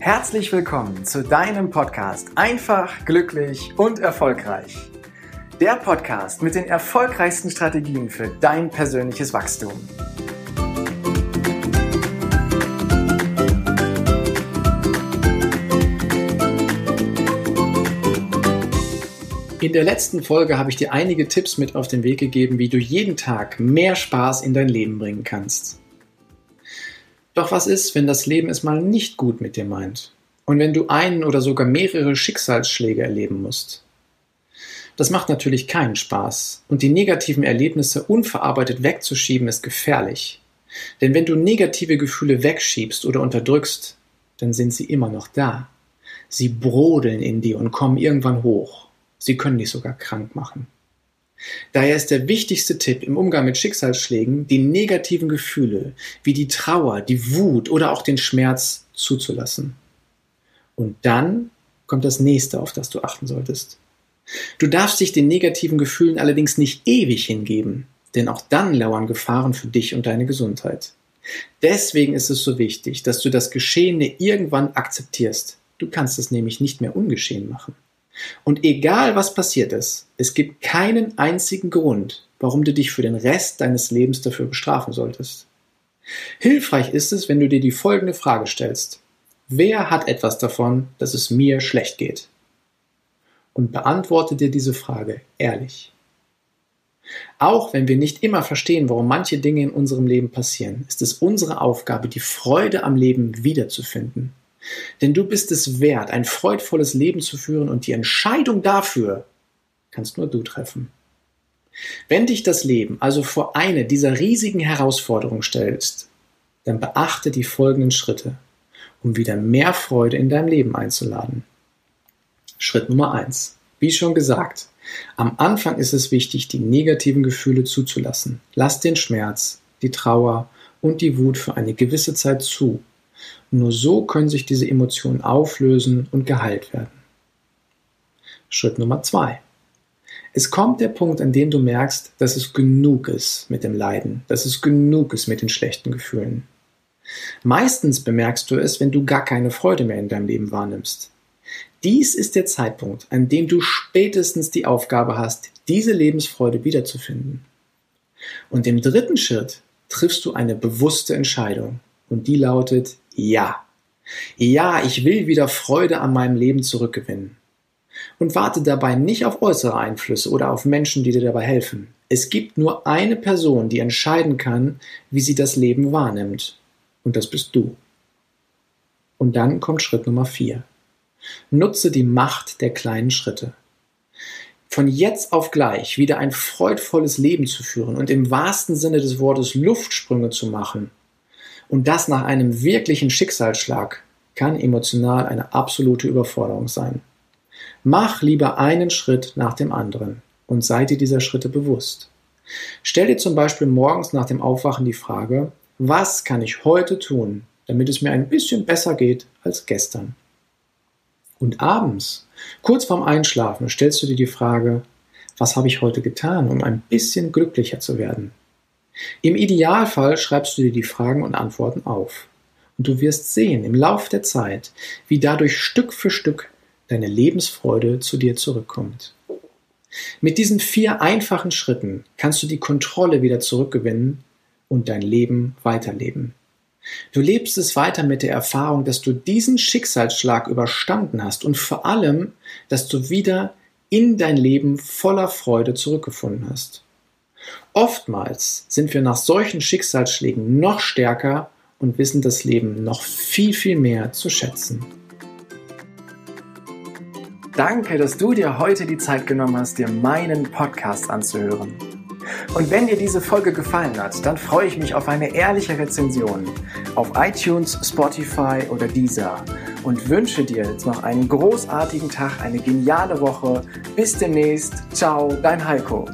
Herzlich willkommen zu deinem Podcast Einfach, glücklich und erfolgreich. Der Podcast mit den erfolgreichsten Strategien für dein persönliches Wachstum. In der letzten Folge habe ich dir einige Tipps mit auf den Weg gegeben, wie du jeden Tag mehr Spaß in dein Leben bringen kannst. Doch was ist, wenn das Leben es mal nicht gut mit dir meint? Und wenn du einen oder sogar mehrere Schicksalsschläge erleben musst? Das macht natürlich keinen Spaß. Und die negativen Erlebnisse unverarbeitet wegzuschieben ist gefährlich. Denn wenn du negative Gefühle wegschiebst oder unterdrückst, dann sind sie immer noch da. Sie brodeln in dir und kommen irgendwann hoch. Sie können dich sogar krank machen. Daher ist der wichtigste Tipp im Umgang mit Schicksalsschlägen, die negativen Gefühle wie die Trauer, die Wut oder auch den Schmerz zuzulassen. Und dann kommt das nächste, auf das du achten solltest. Du darfst dich den negativen Gefühlen allerdings nicht ewig hingeben, denn auch dann lauern Gefahren für dich und deine Gesundheit. Deswegen ist es so wichtig, dass du das Geschehene irgendwann akzeptierst. Du kannst es nämlich nicht mehr ungeschehen machen. Und egal was passiert ist, es gibt keinen einzigen Grund, warum du dich für den Rest deines Lebens dafür bestrafen solltest. Hilfreich ist es, wenn du dir die folgende Frage stellst. Wer hat etwas davon, dass es mir schlecht geht? Und beantworte dir diese Frage ehrlich. Auch wenn wir nicht immer verstehen, warum manche Dinge in unserem Leben passieren, ist es unsere Aufgabe, die Freude am Leben wiederzufinden denn du bist es wert, ein freudvolles Leben zu führen und die Entscheidung dafür kannst nur du treffen. Wenn dich das Leben also vor eine dieser riesigen Herausforderungen stellst, dann beachte die folgenden Schritte, um wieder mehr Freude in deinem Leben einzuladen. Schritt Nummer eins: Wie schon gesagt, am Anfang ist es wichtig, die negativen Gefühle zuzulassen. Lass den Schmerz, die Trauer und die Wut für eine gewisse Zeit zu nur so können sich diese Emotionen auflösen und geheilt werden. Schritt Nummer zwei. Es kommt der Punkt, an dem du merkst, dass es genug ist mit dem Leiden, dass es genug ist mit den schlechten Gefühlen. Meistens bemerkst du es, wenn du gar keine Freude mehr in deinem Leben wahrnimmst. Dies ist der Zeitpunkt, an dem du spätestens die Aufgabe hast, diese Lebensfreude wiederzufinden. Und im dritten Schritt triffst du eine bewusste Entscheidung und die lautet ja. Ja, ich will wieder Freude an meinem Leben zurückgewinnen. Und warte dabei nicht auf äußere Einflüsse oder auf Menschen, die dir dabei helfen. Es gibt nur eine Person, die entscheiden kann, wie sie das Leben wahrnimmt. Und das bist du. Und dann kommt Schritt Nummer vier. Nutze die Macht der kleinen Schritte. Von jetzt auf gleich wieder ein freudvolles Leben zu führen und im wahrsten Sinne des Wortes Luftsprünge zu machen, und das nach einem wirklichen Schicksalsschlag kann emotional eine absolute Überforderung sein. Mach lieber einen Schritt nach dem anderen und sei dir dieser Schritte bewusst. Stell dir zum Beispiel morgens nach dem Aufwachen die Frage, was kann ich heute tun, damit es mir ein bisschen besser geht als gestern? Und abends, kurz vorm Einschlafen, stellst du dir die Frage, was habe ich heute getan, um ein bisschen glücklicher zu werden? Im Idealfall schreibst du dir die Fragen und Antworten auf. Und du wirst sehen im Lauf der Zeit, wie dadurch Stück für Stück deine Lebensfreude zu dir zurückkommt. Mit diesen vier einfachen Schritten kannst du die Kontrolle wieder zurückgewinnen und dein Leben weiterleben. Du lebst es weiter mit der Erfahrung, dass du diesen Schicksalsschlag überstanden hast und vor allem, dass du wieder in dein Leben voller Freude zurückgefunden hast. Oftmals sind wir nach solchen Schicksalsschlägen noch stärker und wissen das Leben noch viel, viel mehr zu schätzen. Danke, dass du dir heute die Zeit genommen hast, dir meinen Podcast anzuhören. Und wenn dir diese Folge gefallen hat, dann freue ich mich auf eine ehrliche Rezension auf iTunes, Spotify oder Deezer und wünsche dir jetzt noch einen großartigen Tag, eine geniale Woche. Bis demnächst. Ciao, dein Heiko.